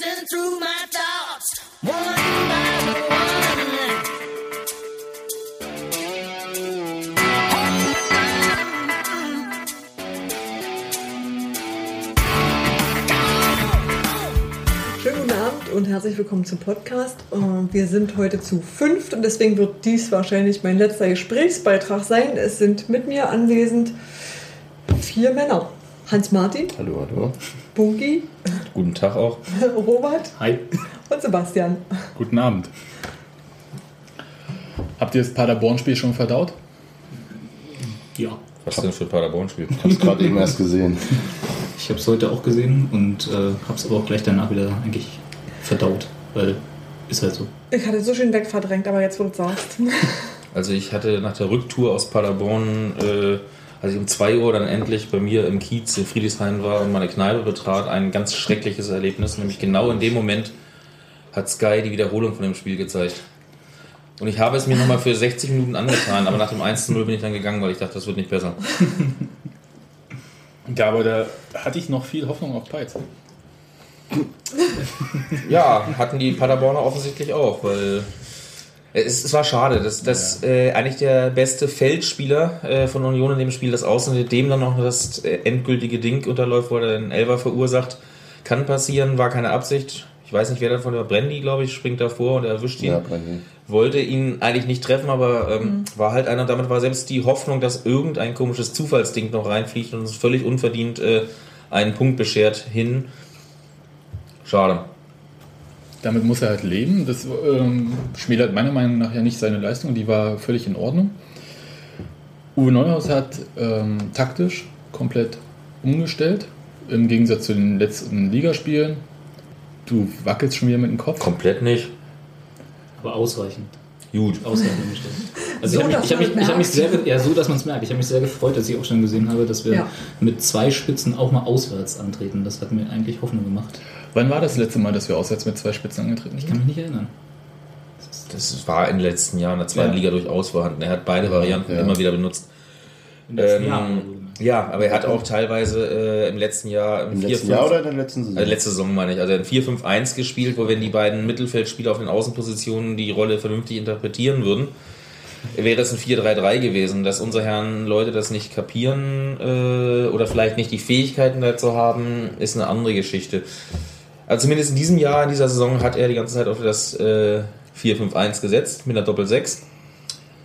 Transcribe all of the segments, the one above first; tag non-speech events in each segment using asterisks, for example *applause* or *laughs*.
racing through my thoughts, one by one. Schönen guten Abend und herzlich willkommen zum Podcast. Äh, Wir sind heute zu fünft und deswegen wird dies wahrscheinlich mein letzter Gesprächsbeitrag sein. Es sind mit mir anwesend vier Männer. Hans-Martin, Hallo, hallo. Bungi, Guten Tag auch. *laughs* Robert Hi. und Sebastian. Guten Abend. Habt ihr das Paderborn-Spiel schon verdaut? Ja, Was denn für ein Paderborn-Spiel? Hab's gerade eben erst gesehen. ich habe es heute auch gesehen und äh, habe es aber auch gleich danach wieder eigentlich verdaut, weil ist halt so. Ich hatte so schön wegverdrängt, aber jetzt, wo du sagst. Also ich hatte nach der Rücktour aus Paderborn, äh, als ich um 2 Uhr dann endlich bei mir im Kiez in Friedrichshain war und meine Kneipe betrat, ein ganz schreckliches Erlebnis. Nämlich genau in dem Moment hat Sky die Wiederholung von dem Spiel gezeigt. Und ich habe es mir nochmal für 60 Minuten angetan, aber nach dem 1 zu 0 bin ich dann gegangen, weil ich dachte, das wird nicht besser. Ja, aber da hatte ich noch viel Hoffnung auf Peitz. Ja, hatten die Paderborner offensichtlich auch, weil es, es war schade, dass, dass äh, eigentlich der beste Feldspieler äh, von Union in dem Spiel das Außen dem dann noch das äh, endgültige Ding unterläuft, wo er einen Elfer verursacht. Kann passieren, war keine Absicht. Ich weiß nicht, wer davon der Brandy, glaube ich, springt davor und er erwischt ihn. Ja, Brandy. Wollte ihn eigentlich nicht treffen, aber ähm, war halt einer. Damit war selbst die Hoffnung, dass irgendein komisches Zufallsding noch reinfliegt und uns völlig unverdient äh, einen Punkt beschert hin. Schade. Damit muss er halt leben. Das ähm, schmälert meiner Meinung nach ja nicht seine Leistung. Die war völlig in Ordnung. Uwe Neuhaus hat ähm, taktisch komplett umgestellt. Im Gegensatz zu den letzten Ligaspielen. Du wackelst schon wieder mit dem Kopf. Komplett nicht. Aber ausreichend. Gut. Ausreichend umgestellt. Also So, ich habe mich, ich hab man mich, ich hab mich merkt. sehr, ja, so, dass man es merkt. Ich habe mich sehr gefreut, dass ich auch schon gesehen habe, dass wir Ja. mit zwei Spitzen auch mal auswärts antreten. Das hat mir eigentlich Hoffnung gemacht. Wann war das letzte Mal, dass wir auswärts mit zwei Spitzen angetreten Ich sind? kann mich nicht erinnern. Das war in den letzten Jahren in der zweiten Ja. Liga durchaus vorhanden. Er hat beide Varianten Ja. immer wieder benutzt. Im Ähm, Jahr. Ja, aber er hat auch teilweise äh, im letzten Jahr Im 4, letzten 5, Jahr oder in der letzten Saison? also letzte Saison meine ich, also hat 4-5-1 gespielt, wo wenn die beiden Mittelfeldspieler auf den Außenpositionen die Rolle vernünftig interpretieren würden, wäre es ein 4-3-3 gewesen. Dass unsere Herren Leute das nicht kapieren äh, oder vielleicht nicht die Fähigkeiten dazu haben, ist eine andere Geschichte. Also zumindest in diesem Jahr, in dieser Saison, hat er die ganze Zeit auf das äh, 4-5-1 gesetzt mit einer Doppel-6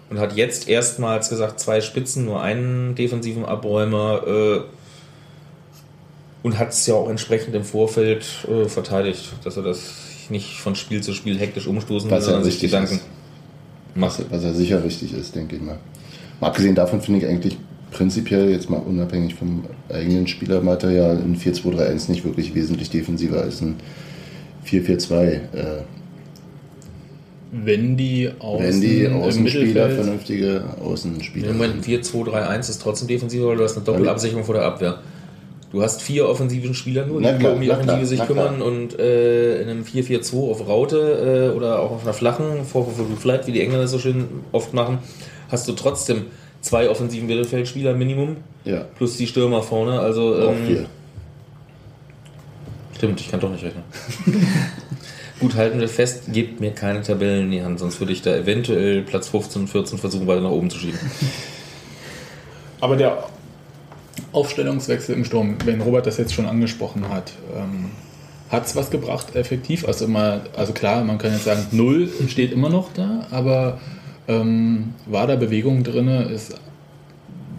und hat jetzt erstmals gesagt, zwei Spitzen, nur einen defensiven Abräumer äh, und hat es ja auch entsprechend im Vorfeld äh, verteidigt, dass er das nicht von Spiel zu Spiel hektisch umstoßen will, Was ja sondern sich Gedanken ist. macht. Was, was ja sicher richtig ist, denke ich mal. Mal abgesehen davon finde ich eigentlich prinzipiell, jetzt mal unabhängig vom eigenen Spielermaterial, ein 4-2-3-1 nicht wirklich wesentlich defensiver als ein 4-4-2. Äh, Wenn die Außen wenn die Außenspieler vernünftige Außenspieler Im Moment 4-2-3-1 ist trotzdem defensiver, weil du hast eine Doppelabsicherung vor der Abwehr. Du hast vier offensiven Spieler nur, die Na klar, um die na Offensive klar, sich na kümmern klar. und äh, in einem 4-4-2 auf Raute äh, oder auch auf einer flachen 4 Flight, wie die Engländer so schön oft machen, hast du trotzdem zwei offensiven Mittelfeldspieler Minimum Ja, plus die Stürmer vorne. Also auch ähm, vier. Stimmt, ich kann doch nicht rechnen. *laughs* Gut, halten wir fest, gebt mir keine Tabellen in die Hand, sonst würde ich da eventuell Platz 15 und 14 versuchen, weiter nach oben zu schieben. *laughs* Aber der Aufstellungswechsel im Sturm, wenn Robert das jetzt schon angesprochen hat, ähm, hat es was gebracht, effektiv? Also, immer, also klar, man kann jetzt sagen, null steht immer noch da, aber ähm, war da Bewegung drin? Ist,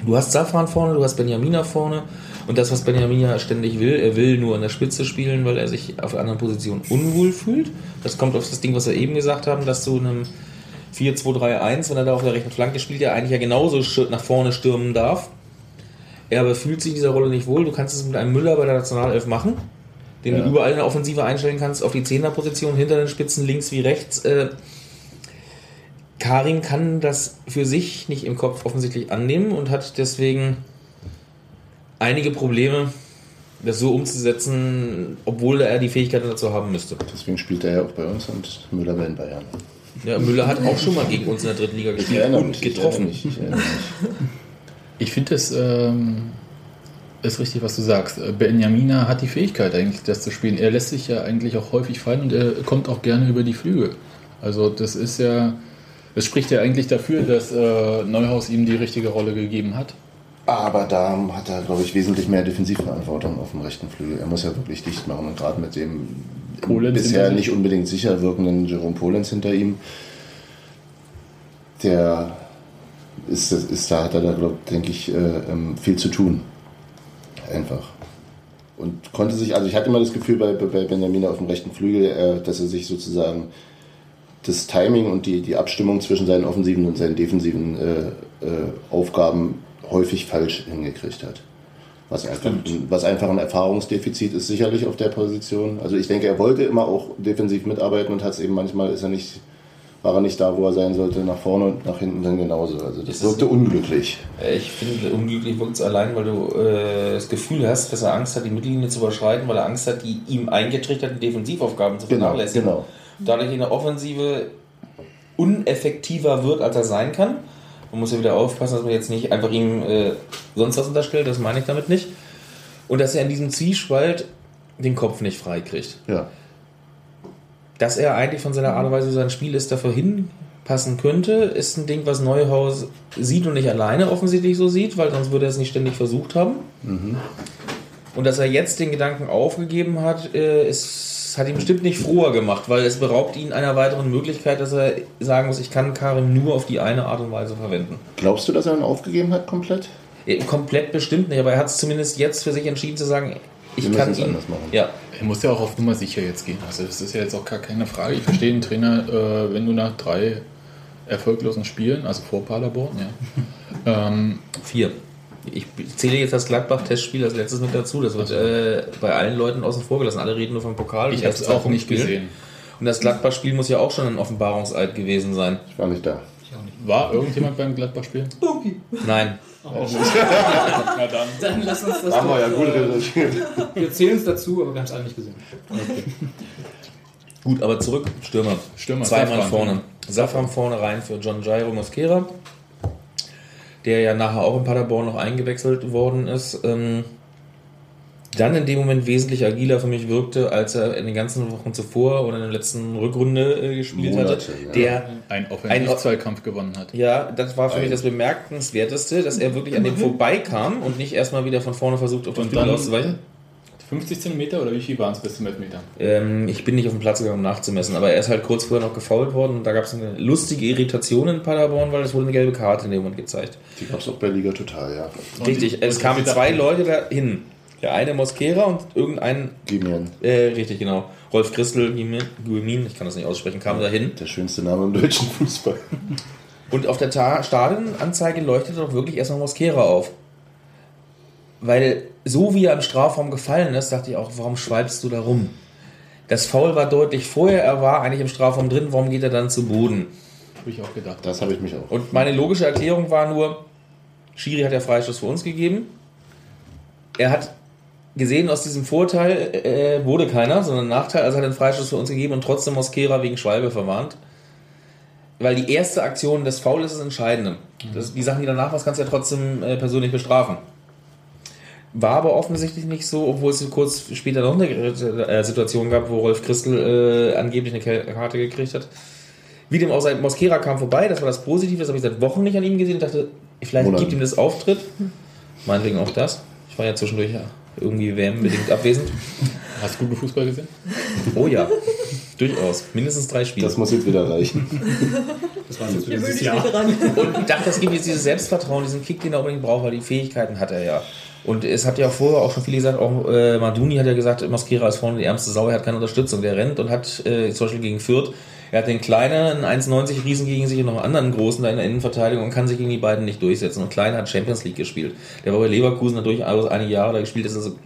Du hast Safran vorne, du hast Benjamina vorne und das, was Benjamina ständig will, er will nur an der Spitze spielen, weil er sich auf der anderen Position unwohl fühlt. Das kommt auf das Ding, was wir eben gesagt haben, dass du einem 4-2-3-1, wenn er da auf der rechten Flanke spielt, ja eigentlich ja genauso nach vorne stürmen darf. Er aber fühlt sich in dieser Rolle nicht wohl. Du kannst es mit einem Müller bei der Nationalelf machen, den Ja. du überall in der Offensive einstellen kannst, auf die Zehnerposition, hinter den Spitzen, links wie rechts. Äh, Karin kann das für sich nicht im Kopf offensichtlich annehmen und hat deswegen einige Probleme, das so umzusetzen, obwohl er die Fähigkeiten dazu haben müsste. Deswegen spielt er ja auch bei uns und Müller bei den Bayern. Ja, Müller hat auch schon mal gegen uns in der dritten Liga gespielt und ich getroffen. mich, ich mich. ich finde es ähm, ist richtig, was du sagst. Äh, Benjamina hat die Fähigkeit eigentlich, das zu spielen. Er lässt sich ja eigentlich auch häufig fallen und er kommt auch gerne über die Flügel. Also das ist ja, das spricht ja eigentlich dafür, dass äh, Neuhaus ihm die richtige Rolle gegeben hat. Aber da hat er, glaube ich, wesentlich mehr Defensivverantwortung auf dem rechten Flügel. Er muss ja wirklich dicht machen und gerade mit dem Polenz bisher nicht unbedingt sicher wirkenden Jerome Polenz hinter ihm, der ist, ist da hat er da, glaube denke ich, äh, ähm, viel zu tun. Einfach. Und konnte sich, also ich hatte immer das Gefühl bei, bei Benjamin auf dem rechten Flügel, äh, dass er sich sozusagen das Timing und die, die Abstimmung zwischen seinen offensiven und seinen defensiven äh, äh, Aufgaben häufig falsch hingekriegt hat. Was einfach, was einfach ein Erfahrungsdefizit ist, sicherlich auf der Position. Also ich denke, er wollte immer auch defensiv mitarbeiten und hat es eben manchmal ist er nicht, war er nicht da, wo er sein sollte, nach vorne und nach hinten dann genauso. Also das es- wirkte unglücklich. Ich finde, unglücklich wirkt es allein, weil du äh, das Gefühl hast, dass er Angst hat, die Mittellinie zu überschreiten, weil er Angst hat, die ihm eingetrichterten Defensivaufgaben zu Genau, vernachlässigen. genau. Dadurch in der Offensive uneffektiver wird, als er sein kann. Man muss ja wieder aufpassen, dass man jetzt nicht einfach ihm äh, sonst was unterstellt, das meine ich damit nicht. Und dass er in diesem Zwiespalt den Kopf nicht frei kriegt. Ja. Dass er eigentlich von seiner Art und Weise, wie sein Spiel ist, dafür hinpassen könnte, ist ein Ding, was Neuhaus sieht und nicht alleine offensichtlich so sieht, weil sonst würde er es nicht ständig versucht haben. Und dass er jetzt den Gedanken aufgegeben hat, äh, ist, hat ihn bestimmt nicht froher gemacht, weil es beraubt ihn einer weiteren Möglichkeit, dass er sagen muss, ich kann Karim nur auf die eine Art und Weise verwenden. Glaubst du, dass er ihn aufgegeben hat komplett? Äh, Komplett bestimmt nicht, aber er hat es zumindest jetzt für sich entschieden zu sagen, ich Wir kann es ihn. anders machen. Ja, Er muss ja auch auf Nummer sicher jetzt gehen. Also das ist ja jetzt auch gar keine Frage. Ich verstehe den Trainer, äh, wenn du nach drei erfolglosen Spielen, also vor Paderborn, ja, *laughs* ähm, Vier. Ich zähle jetzt das Gladbach-Testspiel als letztes mit dazu. Das wird äh, bei allen Leuten außen vor gelassen. Alle reden nur vom Pokal. ich habe es auch zwei nicht Spiele. gesehen. Und das Gladbach-Spiel muss ja auch schon ein Offenbarungseid gewesen sein. Ich war nicht da. War irgendjemand beim Gladbach-Spiel? Nein. *laughs* Na dann. Dann lass uns das Haben wir ja gut äh, recherchiert. Wir zählen es dazu, aber wir haben es alle nicht gesehen. Gut, aber zurück, Stürmer. Stürmer, Zweimal Safran. vorne. Safran vorne rein für John Jairo Mosquera, der ja nachher auch in Paderborn noch eingewechselt worden ist. Ähm, dann in dem Moment wesentlich agiler für mich wirkte, als er in den ganzen Wochen zuvor oder in der letzten Rückrunde äh, gespielt Monate, hatte. ja. Der Ein Offensivzweikampf gewonnen hat. Ja, das war für mich das Bemerkenswerteste, dass er wirklich an dem vorbeikam und nicht erstmal wieder von vorne versucht, auf den dann- auszuweichen. 50 Zentimeter oder wie viel waren es bis zum Elfmeter? Ähm, ich bin nicht auf den Platz gegangen, um nachzumessen, aber er ist halt kurz vorher noch gefault worden und da gab es eine lustige Irritation in Paderborn, weil es wurde eine gelbe Karte in dem Moment gezeigt. Die gab es auch bei Liga Total, ja. Richtig, die- es und kamen zwei Leute dahin. Der eine Mosquera und irgendein, Gimian, äh, richtig genau, Rolf Christel, Guimin, ich kann das nicht aussprechen, kam dahin. der schönste Name im deutschen Fußball. Und auf der Ta Stadionanzeige leuchtete doch wirklich erstmal Mosquera auf. Weil so wie er im Strafraum gefallen ist, dachte ich auch, warum schweibst du da rum? Das Foul war deutlich vorher, er war eigentlich im Strafraum drin, warum geht er dann zu Boden? Habe ich auch gedacht. Das habe ich mich auch. Und meine logische Erklärung war nur, Schiri hat ja Freistoß für uns gegeben. Er hat gesehen, aus diesem Vorteil äh, wurde keiner, sondern Nachteil, also hat er einen Freistoß für uns gegeben und trotzdem Mosquera wegen Schwalbe verwarnt. Weil die erste Aktion des Foul ist das Entscheidende. Das, die Sachen, die danach was, kannst du ja trotzdem äh, persönlich bestrafen. War aber offensichtlich nicht so, obwohl es kurz später noch eine äh, Situation gab, wo Rolf Christel äh, angeblich eine Karte gekriegt hat. Wie dem auch sei, Mosquera kam vorbei, das war das Positive, das habe ich seit Wochen nicht an ihm gesehen. Ich dachte, vielleicht Monaten. gibt ihm das Auftritt. Meinetwegen auch das. Ich war ja zwischendurch irgendwie WM-bedingt abwesend. Hast du guten Fußball gesehen? Oh ja, durchaus. Mindestens drei Spiele. Das muss jetzt wieder reichen. Das war jetzt dieses ich Jahr. Und ich dachte, das gibt jetzt dieses Selbstvertrauen, diesen Kick, den er unbedingt braucht, weil die Fähigkeiten hat er ja. Und es hat ja vorher auch schon viele gesagt, auch äh, Maduni hat ja gesagt, Mosquera ist vorne die ärmste Sau, er hat keine Unterstützung. Der rennt und hat äh, zum Beispiel gegen Fürth, er hat den kleinen, einen 1,90 Riesen gegen sich und noch einen anderen großen da in der Innenverteidigung und kann sich gegen die beiden nicht durchsetzen. Und Kleiner hat Champions League gespielt. Der war bei Leverkusen hat durchaus einige Jahre da gespielt, ist also,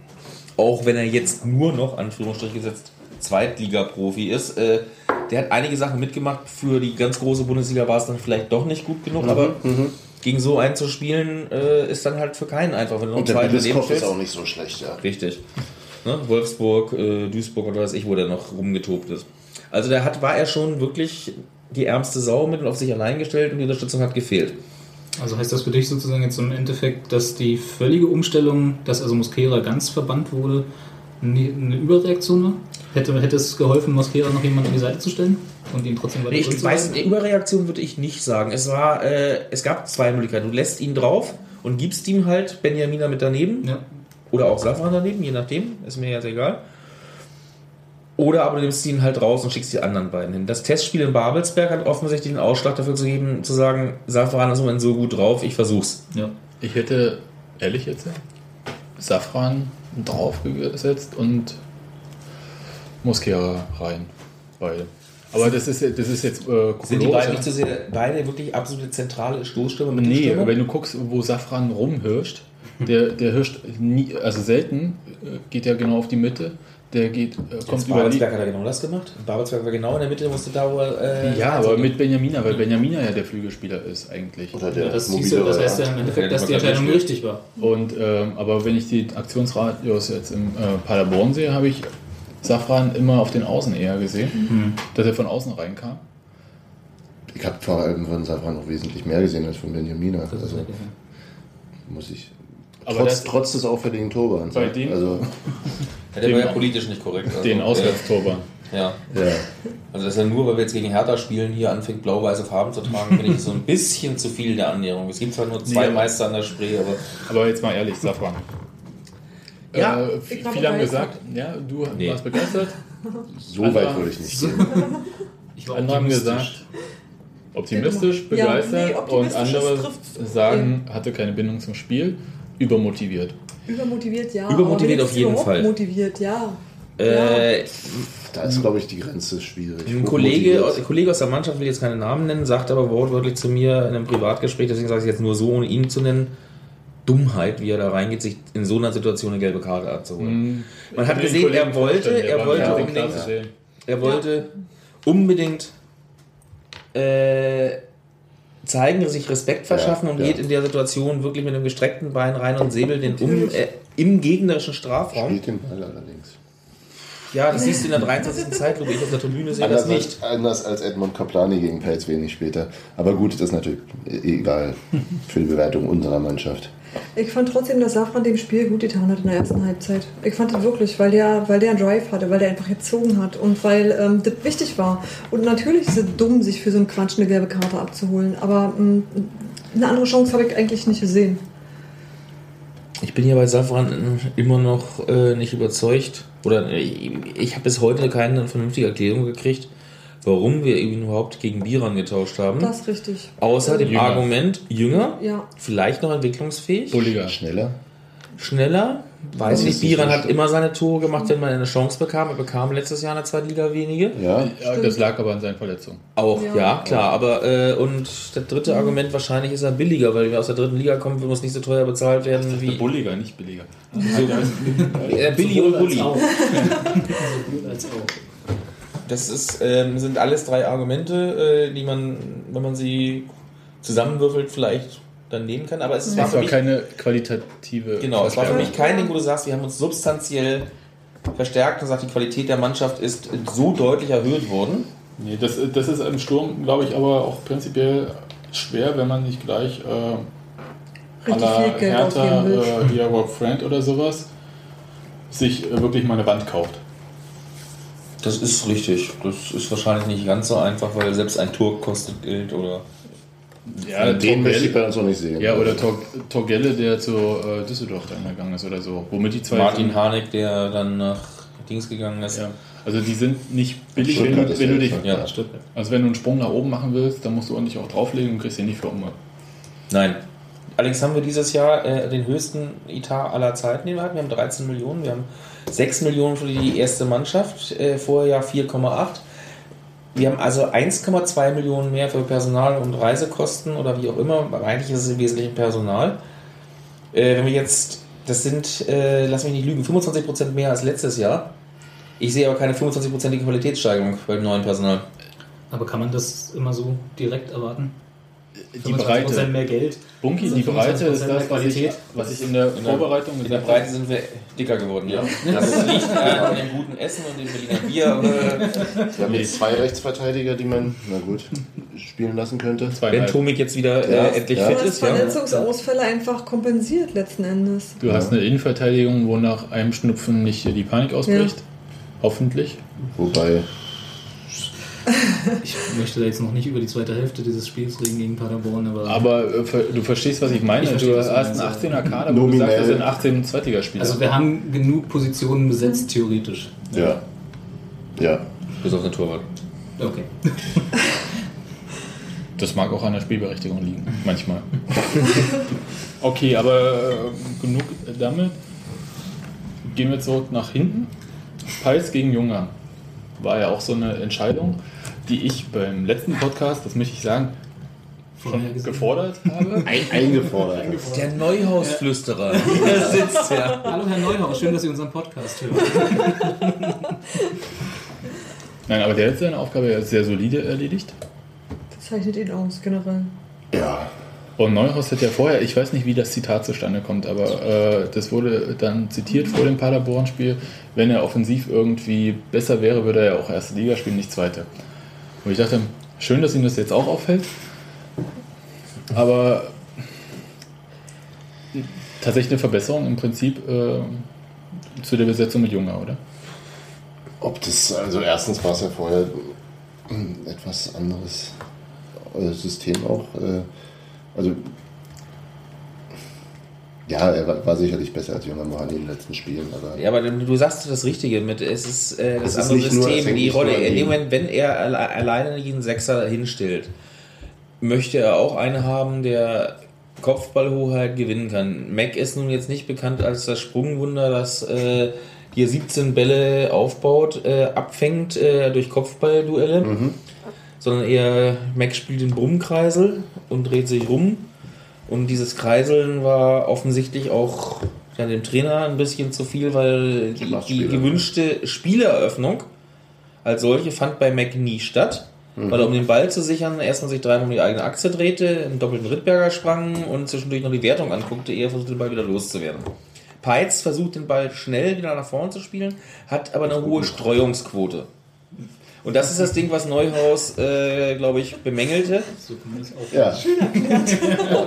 auch wenn er jetzt nur noch, Anführungsstrich gesetzt, Zweitliga-Profi ist, äh, der hat einige Sachen mitgemacht. Für die ganz große Bundesliga war es dann vielleicht doch nicht gut genug, aber gegen so einen zu spielen, äh, ist dann halt für keinen einfach. Wenn du noch Und der Billiskopf ist auch nicht so schlecht, ja. Richtig. Ne? Wolfsburg, äh, Duisburg oder was ich, wo der noch rumgetobt ist. Also der hat, war er schon wirklich die ärmste Sau mit und auf sich allein gestellt und die Unterstützung hat gefehlt. Also heißt das für dich sozusagen jetzt im Endeffekt, dass die völlige Umstellung, dass also Mosquera ganz verbannt wurde, eine Überreaktion war? Hätte, hätte es geholfen, Mosquera noch jemand an die Seite zu stellen und ihn trotzdem weiter Nee, ich weiß, eine Überreaktion würde ich nicht sagen. Es war, äh, es gab zwei Möglichkeiten. Du lässt ihn drauf und gibst ihm halt Benjamina mit daneben Ja. oder auch Safran daneben, je nachdem, ist mir jetzt egal. Oder aber du nimmst ihn halt raus und schickst die anderen beiden hin. Das Testspiel in Babelsberg hat offensichtlich den Ausschlag dafür zu geben, zu sagen, Safran ist im Moment so gut drauf, ich versuch's. ja. Ich hätte, ehrlich jetzt, Safran draufgesetzt und Mosquera rein. Beide. Aber das ist, das ist jetzt äh, Sind die beiden ja? nicht so sehr, beide wirklich absolute zentrale Stoßstürmer? Nee, wenn du guckst, wo Safran rumhirscht, der, der hirscht nie, also selten äh, geht er genau auf die Mitte, der geht, äh, kommt über die. Babelsberg hat er genau das gemacht. Babelsberg war genau in der Mitte, musste da wo er, äh, Ja, aber mit Benjamina, weil Benjamina ja der Flügelspieler ist eigentlich. Oder Ja, der das, siehst du, das heißt ja im Ja, Endeffekt, dass die Entscheidung richtig war. Und ähm, aber wenn ich die Aktionsradius jetzt im äh, Paderborn sehe, habe ich Safran immer auf den Außen eher gesehen, dass er von außen reinkam. Ich habe vor allem von Safran noch wesentlich mehr gesehen als von Benjamina. Ist Also muss ich. Aber trotz, trotz des auffälligen Torbands. Bei dem- Also, Ja, der war ja den- politisch nicht korrekt. Also, Den Auswärtstorban. Ja. ja. Also das ist ja nur, weil wir jetzt gegen Hertha spielen, hier anfängt blau-weiße Farben zu tragen, finde ich so ein bisschen zu viel der Annäherung. Es gibt zwar nur zwei Nee. Meister an der Spree, aber Aber jetzt mal ehrlich, Safran. Ja, äh, viele haben gesagt, ja, du Nee. warst begeistert. *laughs* So Also- weit würde ich nicht gehen. Ich war Andere haben optimistisch. gesagt, optimistisch, Ja, begeistert nee, und optimistisch, andere das trifft- sagen, hatte keine Bindung zum Spiel, übermotiviert. Übermotiviert, ja. Übermotiviert auf jeden Fall. Motiviert, ja. äh, Da ist, glaube ich, die Grenze schwierig. ein Kollege, ein Kollege aus der Mannschaft will jetzt keine Namen nennen, sagt aber wortwörtlich zu mir in einem Privatgespräch, deswegen sage ich es jetzt nur so, ohne ihn zu nennen, Dummheit, wie er da reingeht, sich in so einer Situation eine gelbe Karte abzuholen. Man hat gesehen, er wollte, er wollte ja unbedingt, er wollte unbedingt äh, zeigen, sich Respekt verschaffen Ja, und ja. geht in der Situation wirklich mit einem gestreckten Bein rein und säbelt den um äh, im gegnerischen Strafraum. Spielt den Ball allerdings. Ja, das siehst du in der 23. Zeitlupe. Ich auf der Tribüne sehe das Anders, nicht. als, anders als Edmund Kaplani gegen Pelz wenig später. Aber gut, das ist natürlich egal für die Bewertung unserer Mannschaft. Ich fand trotzdem, dass Safran dem Spiel gut getan hat in der ersten Halbzeit. Ich fand das wirklich, weil der, weil der einen Drive hatte, weil der einfach gezogen hat und weil ähm, das wichtig war. Und natürlich ist es dumm, sich für so einen Quatsch eine gelbe Karte abzuholen. Aber ähm, eine andere Chance habe ich eigentlich nicht gesehen. Ich bin hier bei Safran immer noch äh, nicht überzeugt. Oder äh, ich, ich habe bis heute keine vernünftige Erklärung gekriegt, warum wir ihn überhaupt gegen Biran getauscht haben. Das ist richtig. Außer dem Jünger. Argument, jünger, Ja. vielleicht noch entwicklungsfähig, Bulliger. Schneller? schneller. Weiß Das nicht, Biran so hat immer seine Tore gemacht, wenn man eine Chance bekam. Er bekam letztes Jahr in der zweiten Liga wenige. Ja. Ja, das lag aber an seinen Verletzungen. Auch, ja, Ja. klar. Aber äh, und das dritte Argument, wahrscheinlich ist er billiger, weil wir aus der dritten Liga kommen, muss nicht so teuer bezahlt werden wie. Bulliger, nicht billiger. *laughs* Äh, Billy und Bulli. Als auch. *laughs* Das ist, ähm, sind alles drei Argumente, äh, die man, wenn man sie zusammenwürfelt, vielleicht dann nehmen kann. Aber es war für war mich, keine qualitative. genau, es war für mich kein Ding, wo du sagst, wir haben uns substanziell verstärkt und sagt, die Qualität der Mannschaft ist so deutlich erhöht worden. Nee, das, das ist im Sturm, glaube ich, aber auch prinzipiell schwer, wenn man nicht gleich äh, Richtig viel Geld Hertha, äh, hier Rock Friend oder sowas, sich äh, wirklich mal eine Wand kauft. Das ist richtig. Das ist wahrscheinlich nicht ganz so einfach, weil selbst ein Tor kostet Geld oder. Ja, den möchte ich bei uns auch nicht sehen. ja oder Tor, Torgelle, der zu äh, Düsseldorf dann gegangen ist oder so. Womit die zwei. Martin Harnik, der dann nach Dings gegangen ist. Ja. Also die sind nicht billig, wenn du, wenn du dich. Ja. Also wenn du einen Sprung nach oben machen willst, dann musst du ordentlich auch drauflegen und kriegst den nicht für Umwelt. Nein. Allerdings haben wir dieses Jahr äh, den höchsten Etat aller Zeiten, den wir hatten. Wir haben 13 Millionen. Wir haben 6 Millionen für die erste Mannschaft, äh, vorher ja 4,8. Wir haben also 1,2 Millionen mehr für Personal und Reisekosten oder wie auch immer. Eigentlich ist es im Wesentlichen Personal. Äh, wenn wir jetzt, das sind, äh, lass mich nicht lügen, 25% mehr als letztes Jahr. Ich sehe aber keine 25%ige Qualitätssteigerung beim neuen Personal. Aber kann man das immer so direkt erwarten? Die 25% Breite. mehr Geld. Bunky, die 25% Breite ist das, was ich, Qualität. was ich in der Vorbereitung In der gesagt habe. Breite sind wir dicker geworden. Ja. Das liegt an dem guten Essen und dem Berliner Bier. Wir haben jetzt zwei Rechtsverteidiger, die man, na gut, spielen lassen könnte. wenn. Tomik jetzt wieder Ja, äh, endlich ja. fit ist, ja. Verletzungsausfälle einfach kompensiert letzten Endes. Du hast eine Innenverteidigung, wo nach einem Schnupfen nicht die Panik ausbricht. Hoffentlich. Wobei, Ich möchte da jetzt noch nicht über die zweite Hälfte dieses Spiels reden gegen Paderborn, aber, Aber äh, du verstehst, was ich meine. Ich verstehe, du hast einen meinst, 18er Kader, wo du sagst, das sind 18 Zweitligaspieler. also wir haben genug Positionen besetzt, theoretisch. ja. Ja. Bis auf den Torwart. Okay. *laughs* Das mag auch an der Spielberechtigung liegen, manchmal. *laughs* okay, aber äh, genug damit. Gehen wir zurück nach hinten. Peitz gegen Junger war ja auch so eine Entscheidung, die ich beim letzten Podcast, das möchte ich sagen, schon gefordert habe. *laughs* Ein, eingefordert. Der Neuhausflüsterer. *laughs* Hier sitzt er. Hallo Herr Neuhaus, schön, dass Sie unseren Podcast hören. *laughs* Nein, aber der hat seine Aufgabe ja sehr solide erledigt. Das zeichnet ihn aus, generell. Ja. Und Neuhaus hat ja vorher, ich weiß nicht, wie das Zitat zustande kommt, aber äh, das wurde dann zitiert vor dem Paderborn-Spiel. Wenn er offensiv irgendwie besser wäre, würde er ja auch erste Liga spielen, nicht zweite. Und ich dachte, schön, dass ihm das jetzt auch auffällt. Aber tatsächlich eine Verbesserung im Prinzip äh, zu der Besetzung mit Junger, oder? Ob das, also erstens war es ja vorher ein etwas anderes äh, System auch. äh, Also, ja, er war, war sicherlich besser als Junger Mohani in den letzten Spielen, aber Ja, aber du sagst das Richtige mit, es ist äh, das ist andere nur- es System, hängt die Rolle. nur In dem. Moment, wenn er alle, alleine jeden Sechser hinstellt, möchte er auch einen haben, der Kopfballhoheit gewinnen kann. Mac ist nun jetzt nicht bekannt als das Sprungwunder, das äh, hier 17 Bälle aufbaut, äh, abfängt äh, durch Kopfballduelle, sondern eher Mac spielt den Brummkreisel und dreht sich rum. Und dieses Kreiseln war offensichtlich auch ja, dem Trainer ein bisschen zu viel, weil die, die gewünschte Spieleröffnung als solche fand bei Mac nie statt. Weil er um den Ball zu sichern, erstmal sich dreimal um die eigene Achse drehte, im doppelten Rittberger sprang und zwischendurch noch die Wertung anguckte, eher versucht den Ball wieder loszuwerden. Peitz versucht den Ball schnell wieder nach vorne zu spielen, hat aber eine hohe Streuungsquote. Und das ist das Ding, was Neuhaus, äh, glaube ich, bemängelte. So kann man das auch. ja. *laughs*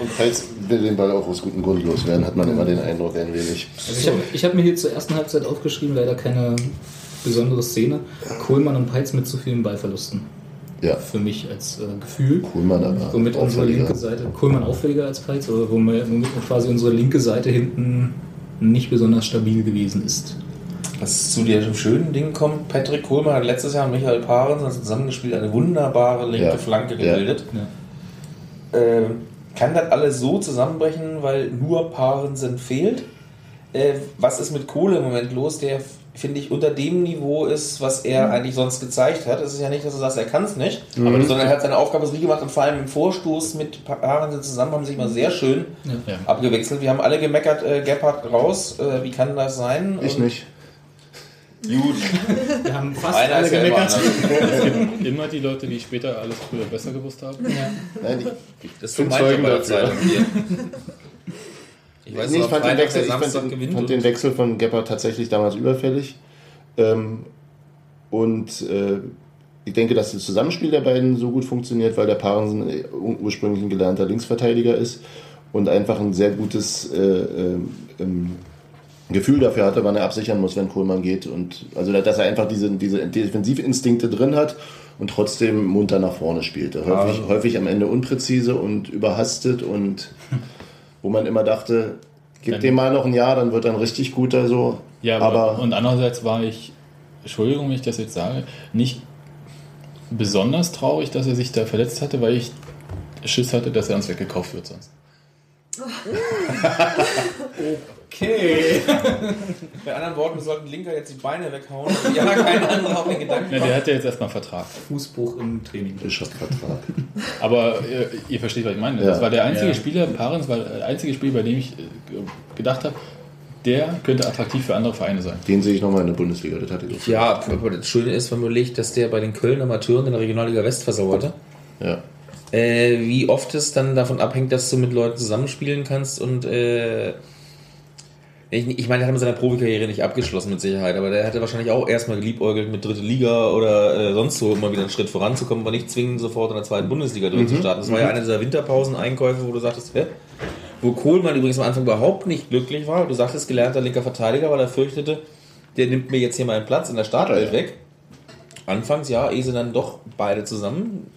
Und falls will den Ball auch aus gutem Grund loswerden, hat man immer den Eindruck ein wenig. Also ich habe hab mir hier zur ersten Halbzeit aufgeschrieben, leider keine besondere Szene. Kohlmann und Peitz mit zu vielen Ballverlusten. Ja, Für mich als äh, Gefühl. Kuhlmann aber. Womit unsere linke Seite, Kohlmann auffälliger als Peitz, oder womit womit quasi unsere linke Seite hinten nicht besonders stabil gewesen ist. Was zu dem schönen Ding kommt, Patrick Kohlmann hat letztes Jahr mit Michael Pahrens also zusammengespielt, eine wunderbare linke Ja. Flanke gebildet. Ja. Ähm, kann das alles so zusammenbrechen, weil nur Parensen fehlt? Äh, was ist mit Kohle im Moment los, der, finde ich, unter dem Niveau ist, was er eigentlich sonst gezeigt hat? Es ist ja nicht, dass du sagst, er kann es nicht, aber, sondern er hat seine Aufgabe so richtig gemacht und vor allem im Vorstoß mit Parensen zusammen haben sie sich mal sehr schön. Ja. abgewechselt. Wir haben alle gemeckert, äh, Gebhardt raus, äh, wie kann das sein? Ich Und- nicht. Gut, Wir haben fast einer alle gemeckert. anders. Immer die Leute, die später alles früher besser gewusst haben. Ja. Nein, ich, Das Job Zeugen dafür. *laughs* Ich weiß nee, ich fand, den Wechsel, ich fand, den, fand den Wechsel von Gebhardt tatsächlich damals überfällig. Ähm, und äh, ich denke, dass das Zusammenspiel der beiden so gut funktioniert, weil der Parensen äh, ur- ursprünglich ein gelernter Linksverteidiger ist und einfach ein sehr gutes äh, ähm, ähm, Gefühl dafür hatte, wann er absichern muss, wenn Kohlmann geht. Und also dass er einfach diese, diese Defensivinstinkte drin hat und trotzdem munter nach vorne spielte. Häufig, Ja. häufig am Ende unpräzise und überhastet und wo man immer dachte, gib dem mal noch ein Jahr, dann wird er ein richtig guter so. Ja, aber, aber und andererseits war ich, Entschuldigung, wenn ich das jetzt sage, nicht besonders traurig, dass er sich da verletzt hatte, weil ich Schiss hatte, dass er uns weggekauft wird sonst. Okay. Mit anderen Worten, wir sollten Linker jetzt die Beine weghauen. Ja, kein anderer auf den Gedanken Ja, der hat ja jetzt erstmal Vertrag. Fußbruch im Training. Bischofvertrag. Aber ihr, ihr versteht, was ich meine. Ja. Das war der einzige Ja. Spieler, Parens war der einzige Spieler, bei dem ich äh, gedacht habe, der könnte attraktiv für andere Vereine sein. Den sehe ich nochmal in der Bundesliga. Das hatte ich so. Ja, aber das Schöne ist, wenn man überlegt, dass der bei den Köln Amateuren in der Regionalliga West versauerte. ja. Äh, wie oft es dann davon abhängt, dass du mit Leuten zusammenspielen kannst und äh, ich, ich meine, er hat mit seiner Profikarriere nicht abgeschlossen mit Sicherheit, aber der hatte wahrscheinlich auch erstmal geliebäugelt mit dritte Liga oder äh, sonst so immer wieder einen Schritt voranzukommen, aber nicht zwingend sofort in der zweiten Bundesliga durchzustarten. Das war ja eine dieser Winterpausen-Einkäufe, wo du sagtest, hä? Wo Kohlmann übrigens am Anfang überhaupt nicht glücklich war. Du sagtest, gelernter linker Verteidiger, weil er fürchtete, der nimmt mir jetzt hier meinen Platz in der Startelf weg. Anfangs, ja, ehe sie dann doch beide zusammen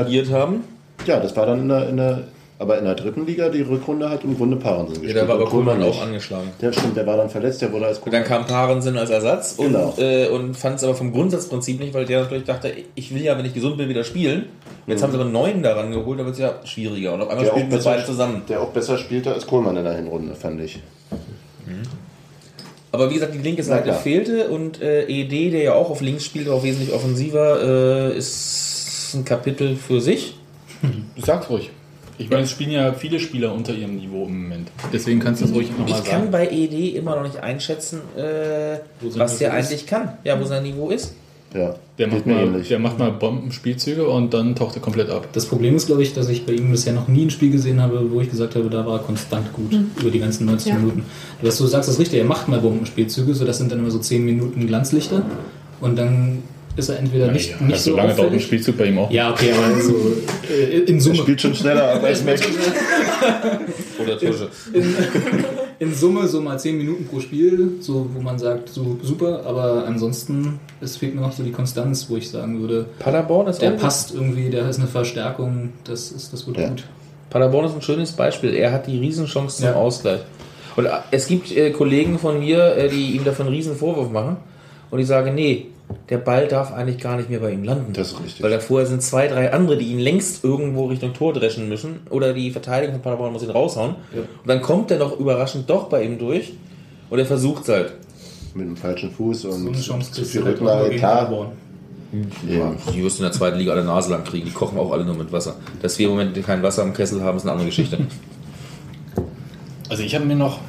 agiert haben. Ja, das war dann in der, in der, aber in der dritten Liga, die Rückrunde hat im Grunde Parensen Ja, gespielt. da war aber Kohlmann auch angeschlagen. Ja, stimmt, der war dann verletzt, der wurde als Und dann kam Parensen als Ersatz und, Genau. äh, und fand es aber vom Grundsatzprinzip nicht, weil der natürlich dachte, ich will ja, wenn ich gesund bin, wieder spielen. Und jetzt haben sie aber neun daran geholt, da wird es ja schwieriger. Und auf einmal der spielen wir beide zusammen. der auch besser spielte als Kohlmann in der Hinrunde, fand ich. Aber wie gesagt, die linke Seite fehlte und äh, ED, der ja auch auf links spielt, auch wesentlich offensiver, äh, ist ein Kapitel für sich. *laughs* Sag's ruhig. Ich meine, es spielen ja viele Spieler unter ihrem Niveau im Moment. Deswegen kannst du es ruhig nochmal Ich kann sagen. bei ED immer noch nicht einschätzen, äh, was der Niveau ist. eigentlich kann. Ja, wo sein Niveau ist. Ja, Der macht, mal, ähnlich. der macht mal Bombenspielzüge und dann taucht er komplett ab. Das Problem ist, glaube ich, dass ich bei ihm bisher noch nie ein Spiel gesehen habe, wo ich gesagt habe, da war er konstant gut über die ganzen 90 Ja. Minuten. Was du sagst, ist richtig, er macht mal Bombenspielzüge, so das sind dann immer so 10 Minuten Glanzlichter und dann ist er entweder nicht, Ja, nicht also so lange dauert ein auffällig. Spielzug bei ihm auch. Ja, okay, aber so äh, in Er Summe. spielt schon schneller ab als *laughs* Mac. Oder Tusche. In Summe so mal 10 Minuten pro Spiel, so wo man sagt, so super, aber ansonsten es fehlt mir noch so die Konstanz, wo ich sagen würde, Paderborn ist der auch- passt irgendwie, der ist eine Verstärkung, das ist das wird Ja. gut. Paderborn ist ein schönes Beispiel. Er hat die Riesenchance zum Ja. Ausgleich. Und äh, es gibt äh, Kollegen von mir, äh, die ihm dafür einen riesen Vorwurf machen. Und ich sage, nee, der Ball darf eigentlich gar nicht mehr bei ihm landen. Das ist richtig. Weil da vorher sind zwei, drei andere, die ihn längst irgendwo Richtung Tor dreschen müssen. Oder die Verteidigung von Paderborn muss ihn raushauen. Ja. Und dann kommt er noch überraschend doch bei ihm durch. Und er versucht es halt. Mit dem falschen Fuß und So zu viel Rücklage, klar. Paderborn. Ja, die wirst du in der zweiten Liga alle Nase lang kriegen. Die kochen auch alle nur mit Wasser. Dass wir im Moment kein Wasser im Kessel haben, ist eine andere Geschichte. Also ich habe mir noch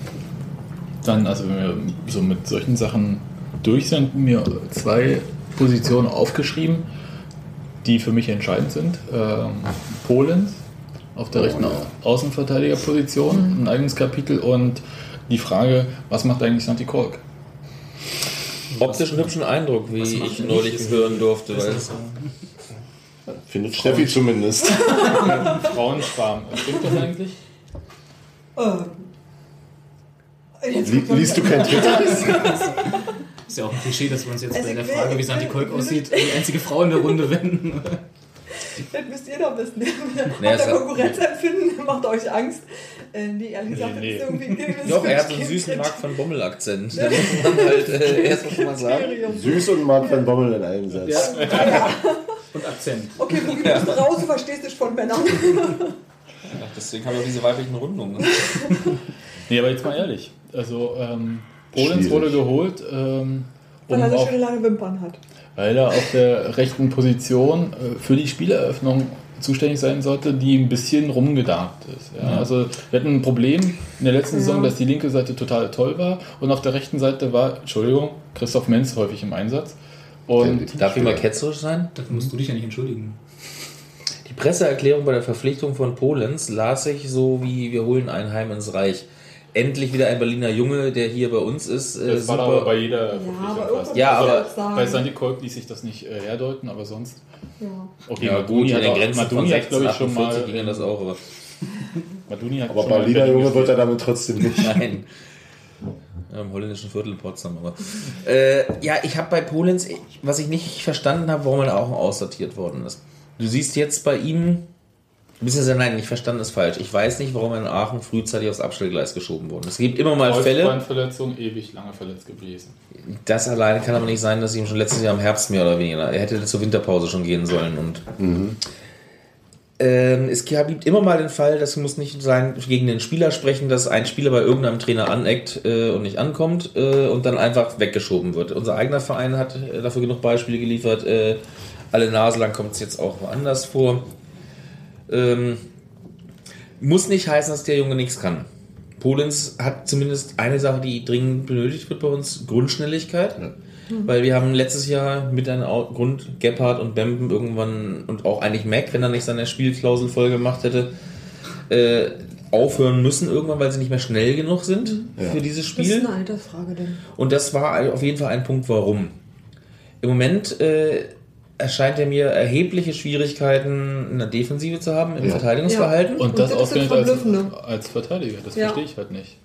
dann, also wenn wir so mit solchen Sachen durch sind, mir zwei Positionen aufgeschrieben, die für mich entscheidend sind. Ähm, Polens auf der rechten Außenverteidigerposition, ein eigenes Kapitel und die Frage, was macht eigentlich Santi Kolk? Optisch einen hübschen Eindruck, wie ich neulich nicht? hören durfte. Findet Steffi zumindest. *laughs* Frauenschwarm. Stimmt das eigentlich? Jetzt Li guckt man- liest du kein Twitter? *laughs* *laughs* Ist ja auch ein Klischee, dass wir uns jetzt Also bei der Frage, wie Santi Kolk aussieht, die einzige Frau in der Runde wenden. *laughs* Das müsst ihr doch wissen. Nee, ihr hat- Konkurrenzempfinden? Macht euch Angst? Äh, nee, ehrlich gesagt, Nee, das ist irgendwie ein doch, er hat so einen Kind- süßen Mark van Bommel-Akzent. Da *laughs* muss man halt äh, *laughs* erst schon mal sagen. Süß und Mark van Bommel in einem Satz. Und Akzent. Okay, Ruby, du bist raus, du verstehst dich von Männern. Ach, deswegen haben wir diese weiblichen Rundungen. Nee, aber jetzt mal ehrlich. Also ähm, Polens Schwierig. wurde geholt, ähm, Weil um er so auf, schöne lange Wimpern hat. weil er auf der rechten Position äh, für die Spieleröffnung zuständig sein sollte, die ein bisschen rumgedarbt ist. Ja, Also wir hatten ein Problem in der letzten Ja. Saison, dass die linke Seite total toll war und auf der rechten Seite war, Entschuldigung, Christoph Menz häufig im Einsatz. Und Darf ich mal ketzerisch sein? Dafür musst du dich ja nicht entschuldigen. Die Presseerklärung bei der Verpflichtung von Polens las ich so wie wir holen ein Heim ins Reich. Endlich wieder ein Berliner Junge, der hier bei uns ist. Äh, das war aber bei jeder Ja, Verpflichtung aber fast. Ja, aber. Bei Sandy Kolk ließ sich das nicht äh, herdeuten, aber sonst. Ja. Okay, ja, Maduni gut, hat, den auch, Grenzen von Maduni hat 16, glaube ich, schon 48 mal. ging das auch, aber *laughs* Maduni hat Aber Berliner Berlin Junge wird er damit trotzdem nicht. *laughs* Nein. Ja, Im holländischen Viertel in Potsdam, aber. Äh, ja, ich habe bei Polens, was ich nicht verstanden habe, warum er auch aussortiert worden ist. Du siehst jetzt bei ihm, beziehungsweise nein, nicht verstanden ist falsch. Ich weiß nicht, warum in Aachen frühzeitig aufs Abstellgleis geschoben wurde. Es gibt immer mal Fälle. Kreuzbandverletzung, ewig lange verletzt gewesen. Das alleine kann aber nicht sein, dass ihm schon letztes Jahr im Herbst mehr oder weniger. Er hätte zur Winterpause schon gehen sollen und. Ähm, es gibt immer mal den Fall, das muss nicht sein, gegen den Spieler sprechen, dass ein Spieler bei irgendeinem Trainer aneckt äh, und nicht ankommt äh, und dann einfach weggeschoben wird. Unser eigener Verein hat äh, dafür genug Beispiele geliefert. Äh, alle Nase lang kommt es jetzt auch woanders vor. Ähm, muss nicht heißen, dass der Junge nichts kann. Polens hat zumindest eine Sache, die dringend benötigt wird bei uns: Grundschnelligkeit. Weil wir haben letztes Jahr mit einem Grund Gebhardt und Bemben irgendwann und auch eigentlich Mac, wenn er nicht seine Spielklausel voll gemacht hätte, äh, aufhören müssen irgendwann, weil sie nicht mehr schnell genug sind Ja. für dieses Das ist Spiel. eine Altersfrage denn. Und das war auf jeden Fall ein Punkt, warum. Im Moment äh, erscheint er mir erhebliche Schwierigkeiten in der Defensive zu haben, im Ja. Verteidigungsverhalten. Und Und das das ausgerechnet als, als Verteidiger. Das Ja. verstehe ich halt nicht.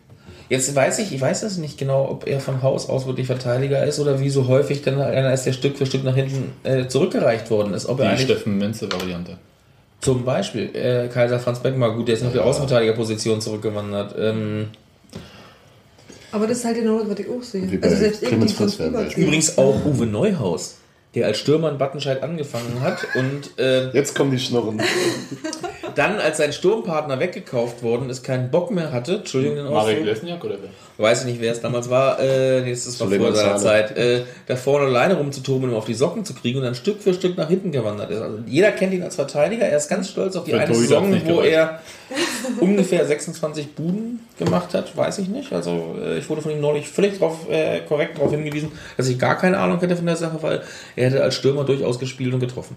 Jetzt weiß ich, ich weiß das nicht genau, ob er von Haus aus wirklich Verteidiger ist oder wie so häufig dann einer ist, der Stück für Stück nach hinten äh, zurückgereicht worden ist. Ob er Die eigentlich Steffen Menze-Variante. zum Beispiel äh, Kaiser Franz Beckmar, gut, der ist auf die Außenverteidigerposition zurückgewandert. Ähm, Aber das ist halt genau das, was ich auch sehe. Also selbst ich, Clemens übrigens auch Uwe Neuhaus, der als Stürmer in Battenscheid angefangen hat und äh, Jetzt kommen die Schnurren. *laughs* dann, als sein Sturmpartner weggekauft worden ist, keinen Bock mehr hatte. Entschuldigung den Marek. Lesniak oder wer? Weiß ich nicht, wer es damals war. Äh, nee, das war vor seiner. Zeit. Äh, da vorne alleine rumzutoben, um auf die Socken zu kriegen und dann Stück für Stück nach hinten gewandert ist. Also jeder kennt ihn als Verteidiger. Er ist ganz stolz auf die eine Saison, wo er ungefähr 26 Buden gemacht hat. Weiß ich nicht. Also äh, ich wurde von ihm neulich völlig drauf, äh, korrekt darauf hingewiesen, dass ich gar keine Ahnung hätte von der Sache, weil er hätte als Stürmer durchaus gespielt und getroffen.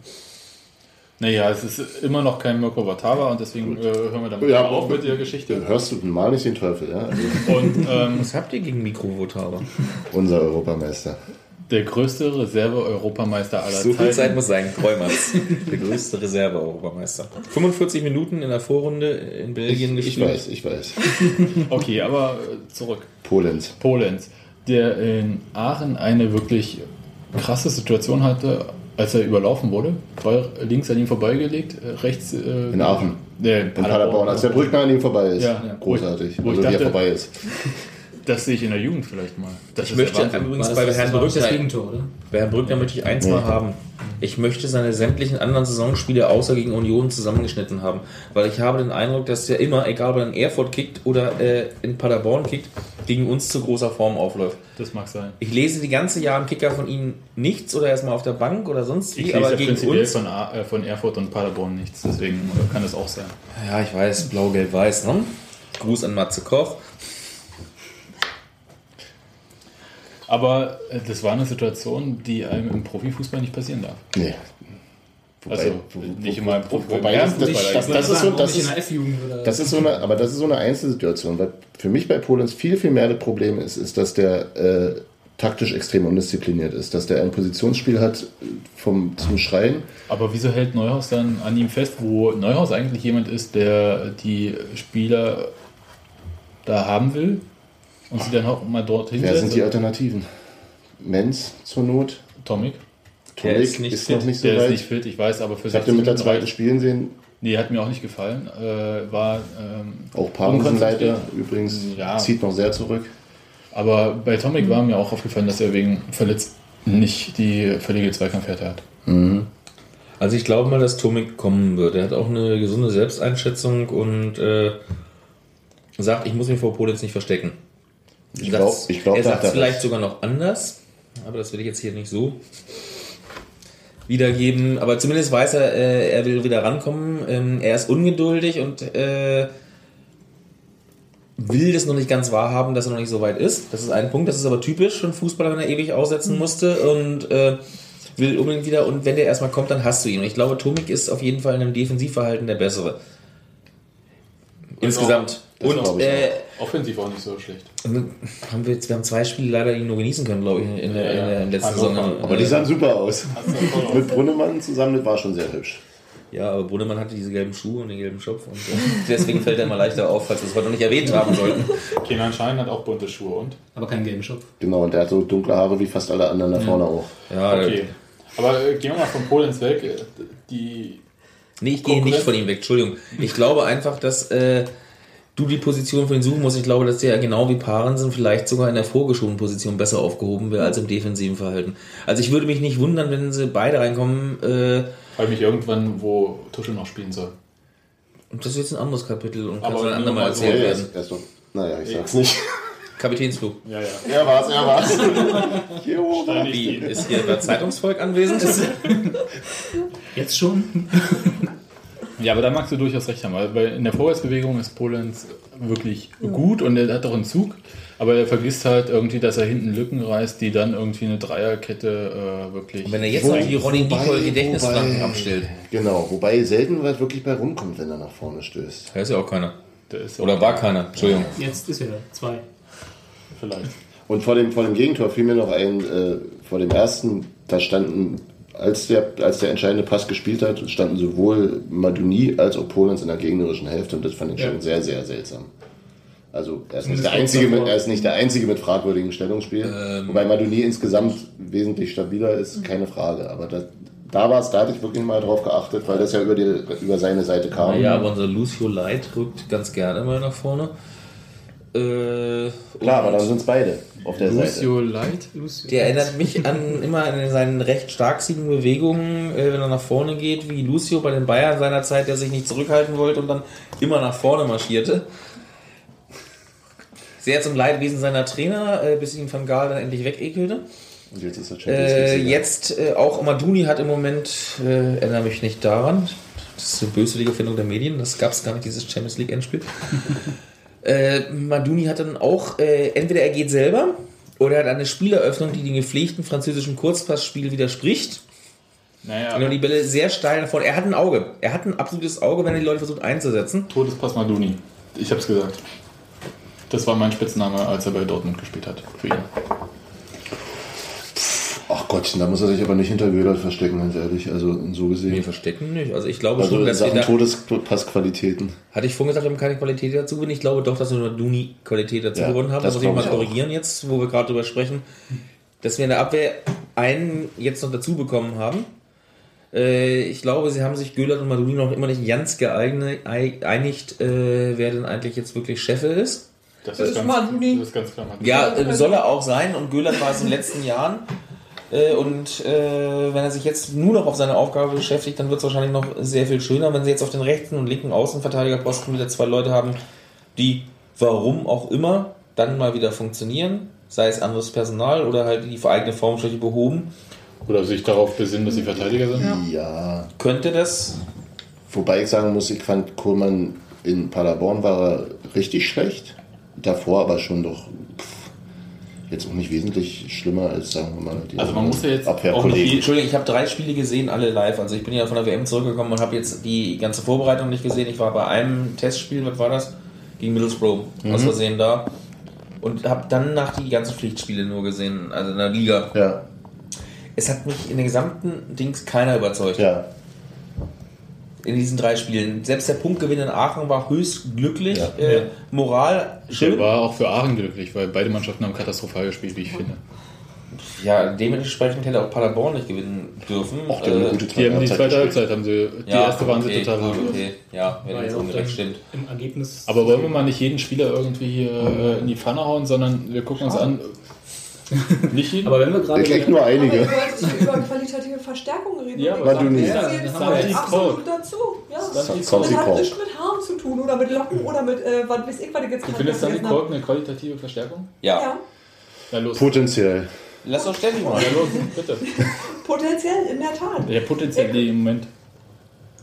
Naja, es ist immer noch kein Mirko Vatava und deswegen äh, hören wir damit Ja, auf mit der Geschichte. Hörst du mal nicht den Teufel, ja? Also *laughs* Und ähm, Was habt ihr gegen Mikrovothaber? unser Europameister. der größte Reserve-Europameister aller So viel Zeiten. Zeit muss sein, Träumers. Der größte Reserve-Europameister. 45 Minuten in der Vorrunde in Belgien Ich gespielt. weiß, ich weiß. *laughs* Okay, aber äh, zurück. Polens. Polenz, der in Aachen eine wirklich krasse Situation hatte, als er überlaufen wurde. Zwei links an ihm vorbeigelegt, äh, rechts. Äh, In Aachen. Nee, in In Paderborn, als der Brückner an ihm vorbei ist. Ja. Großartig. Wo ich also wie er dachte- vorbei ist. *laughs* Das sehe ich in der Jugend vielleicht mal. Das Ich möchte übrigens War bei Herrn war das Brückner, Gegentor, oder? bei Herrn Brückner möchte ich eins mal haben. Ich möchte seine sämtlichen anderen Saisonspiele außer gegen Union zusammengeschnitten haben. Weil ich habe den Eindruck, dass der immer, egal ob er in Erfurt kickt oder äh, in Paderborn kickt, gegen uns zu großer Form aufläuft. Das mag sein. Ich lese die ganze Jahr im Kicker von ihm nichts oder erstmal auf der Bank oder sonst Ich wie, lese aber ja gegen prinzipiell uns. von, äh, von Erfurt und Paderborn nichts, deswegen kann das auch sein. Ja, ich weiß, blau, gelb, weiß, ne? Gruß an Matze Koch. Aber äh, das war eine Situation, die einem im Profifußball nicht passieren darf. Nee. Wobei, Also nicht immer im Profifußball. wobei das, das, Fußball das, eigentlich. das ist so, ist, das ist so eine, aber das ist so eine Einzelsituation, weil für mich bei Polens viel, viel mehr das Problem ist, ist, dass der äh, taktisch extrem undiszipliniert ist, dass der ein Positionsspiel hat äh, vom, zum Schreien. Aber wieso hält Neuhaus dann an ihm fest, wo Neuhaus eigentlich jemand ist, der die Spieler da haben will und sie dann auch mal dorthin Wer sind die? Alternativen? Menz zur Not. Tomic. Der Tomic ist nicht ist fit. noch nicht so Der ist weit. nicht fit, ich weiß, aber für Ich habe den mit der zweiten Spielen sehen. Nee, hat mir auch nicht gefallen. Äh, war ähm, Auch unkonzentriert. übrigens Ja. zieht noch sehr zurück. Aber bei Tomic war mir auch aufgefallen, dass er wegen verletzt nicht die völlige Zweikampfhärte hat. Also ich glaube mal, dass Tomik kommen wird. Er hat auch eine gesunde Selbsteinschätzung und äh, sagt, ich muss mich vor Polenz nicht verstecken. Ich glaub- Sagt's- ich glaub, er sagt er vielleicht sogar noch anders, aber das will ich jetzt hier nicht so wiedergeben. Aber zumindest weiß er, äh, er will wieder rankommen. Ähm, er ist ungeduldig und äh, will das noch nicht ganz wahrhaben, dass er noch nicht so weit ist. Das ist ein Punkt. Das ist aber typisch für einen Fußballer, wenn er ewig aussetzen musste und äh, will unbedingt wieder. Und wenn der erstmal kommt, dann hast du ihn. Und ich glaube, Tomik ist auf jeden Fall in einem Defensivverhalten der bessere. Insgesamt. Das Und äh, Offensiv auch nicht so schlecht. haben wir, jetzt, wir haben zwei Spiele leider ihn nur genießen können, glaube ich, in der, in der, in der letzten. Saison. Aber die sahen super aus. *laughs* Mit Brunnemann zusammen, das war schon sehr hübsch. Ja, aber Brunnemann hatte diese gelben Schuhe und den gelben Schopf. Und äh, *laughs* deswegen fällt er immer leichter auf, falls wir es heute noch nicht erwähnt haben sollten. *laughs* Kenan Schein hat auch bunte Schuhe und? Aber keinen gelben Schopf. Genau, und der hat so dunkle Haare wie fast alle anderen da vorne auch. Ja, Okay. Aber äh, gehen wir mal von Polens weg. Die Nee, ich gehe nicht von ihm weg, Entschuldigung. Ich glaube einfach, dass äh, du die Position von ihm suchen musst. Ich glaube, dass der genau wie Parensen vielleicht sogar in der vorgeschobenen Position besser aufgehoben wäre als im defensiven Verhalten. Also ich würde mich nicht wundern, wenn sie beide reinkommen. Äh, frage mich irgendwann, wo Tuschel noch spielen soll. und das ist jetzt ein anderes Kapitel und kann Aber von einem nur anderen mal mal so, erzählt Ja, werden. erst, erst. Naja, ich sag's nicht. *laughs* Kapitänsflug. Ja, ja. Er war's, er war's. *laughs* Jo. Wie, ist hier das Zeitungsvolk anwesend? *laughs* Jetzt schon? *laughs* Ja, aber da magst du durchaus recht haben, weil in der Vorwärtsbewegung ist Polenz wirklich gut und er hat auch einen Zug, aber er vergisst halt irgendwie, dass er hinten Lücken reißt, die dann irgendwie eine Dreierkette äh, wirklich. Und wenn er jetzt noch die Ronny Nicole Gedächtnisflanken abstellt, Genau, wobei selten was wirklich bei rumkommt, wenn er nach vorne stößt. da ist ja auch keiner. ist Oder war keiner, Entschuldigung. Jetzt ist er zwei. vielleicht. Und vor dem, vor dem Gegentor fiel mir noch ein, äh, vor dem ersten, da standen, als der, als der entscheidende Pass gespielt hat, standen sowohl Maduni als auch Polens in der gegnerischen Hälfte und das fand ich Ja. schon sehr, sehr seltsam. Also er ist, nicht der einzige mit, er ist nicht der Einzige mit fragwürdigem Stellungsspiel. Wobei Maduni insgesamt wesentlich stabiler ist, keine Frage. Aber das, da war es, da hatte ich wirklich mal drauf geachtet, weil das ja über, die, über seine Seite kam. Ja, aber unser Lucio Light rückt ganz gerne mal nach vorne. Äh, Klar, aber dann sind es beide auf der Seite. Lucio Light. der erinnert mich an immer an seinen recht starksigen Bewegungen, äh, wenn er nach vorne geht, wie Lucio bei den Bayern seiner Zeit, der sich nicht zurückhalten wollte und dann immer nach vorne marschierte. Sehr zum Leidwesen seiner Trainer, äh, bis ihn Van Gaal dann endlich wegekelte. Und jetzt ist das Champions Äh, League-Sieger. jetzt äh, auch Maduni hat im Moment, äh, erinnere mich nicht daran, das ist eine böswillige Findung der Medien, das gab es gar nicht, dieses Champions League Endspiel. Äh, Maduni hat dann auch, äh, entweder er geht selber oder er hat eine Spieleröffnung, die dem gepflegten französischen Kurzpassspiel widerspricht. Naja, Und die Bälle sehr steil nach vorne. Er hat ein Auge. Er hat ein absolutes Auge, wenn er die Leute versucht einzusetzen. Todespass Maduni. Ich hab's gesagt. Das war mein Spitzname, als er bei Dortmund gespielt hat. Für ihn. Ach Gottchen, da muss er sich aber nicht hinter Gödert verstecken, ganz ehrlich. Also so gesehen. verstecken nicht. Also ich glaube Also schon, dass wir Sachen Todespassqualitäten. Hatte ich vorhin gesagt, wir haben keine Qualität dazu gewonnen. Ich glaube doch, dass wir nur Duni Qualität dazu Ja, gewonnen haben. das muss ich mal ich auch. korrigieren jetzt, wo wir gerade drüber sprechen. Dass wir in der Abwehr einen jetzt noch dazu bekommen haben. Äh, ich glaube, sie haben sich Göhlert und Maduni noch immer nicht ganz geeinigt, äh, wer denn eigentlich jetzt wirklich Cheffe ist. Das, Das ist, ist ganz, das ist ganz klar Maduni. Ja, äh, soll er auch sein und Göhlert war es in den letzten Jahren. Äh, und äh, wenn er sich jetzt nur noch auf seine Aufgabe beschäftigt, dann wird es wahrscheinlich noch sehr viel schöner, wenn sie jetzt auf den rechten und linken Außenverteidigerposten wieder zwei Leute haben, die warum auch immer dann mal wieder funktionieren, sei es anderes Personal oder halt die eigene Formschwäche behoben, Oder sich darauf besinnen, dass sie Verteidiger sind. Ja. Ja, könnte das. wobei ich sagen muss, ich fand Kohlmann in Paderborn war er richtig schlecht. Davor aber schon doch pff, jetzt auch nicht wesentlich schlimmer als, sagen wir mal, die Also man muss ja jetzt auch nicht- Entschuldigung, ich habe drei Spiele gesehen, alle live. Also ich bin ja von der WM zurückgekommen und habe jetzt die ganze Vorbereitung nicht gesehen. Ich war bei einem Testspiel, was war das? Gegen Middlesbrough, aus Versehen da. Und habe dann nach die ganzen Pflichtspiele nur gesehen, also in der Liga. Ja, Es hat mich in den gesamten Dings keiner überzeugt. ja. In diesen drei Spielen. Selbst der Punktgewinn in Aachen war höchst glücklich. Ja. Äh, Ja. Moral Ich schön. war auch für Aachen glücklich, weil beide Mannschaften haben katastrophal gespielt, wie ich finde. Ja, dementsprechend hätte auch Paderborn nicht gewinnen dürfen. Auch die Äh, gute Die haben die Halbzeit zweite. Halbzeit haben sie. Die ja, erste waren okay, sie total gut, gut. okay. Ja, wenn jetzt ungerecht stimmt. Im Ergebnis. Aber wollen wir mal nicht jeden Spieler irgendwie äh, in die Pfanne hauen, sondern wir gucken uns an. Nicht jeden? Aber wenn wir gerade. Ich echt nur Aber einige. nicht über qualitative Verstärkung reden. Ja, aber ich du nicht. das Ja, zählt wir die absolut dazu. Ja. Das hat nichts mit Haaren zu tun oder mit Locken oder mit, äh, was weiß ich, was ich jetzt Du gerade findest Sandy vergessen Kork eine qualitative Verstärkung? Ja. Ja, Na los. Potenziell. Lass doch Steffi mal. Ja, los, bitte. *laughs* potenziell, in der Tat. Der potenziell im Moment.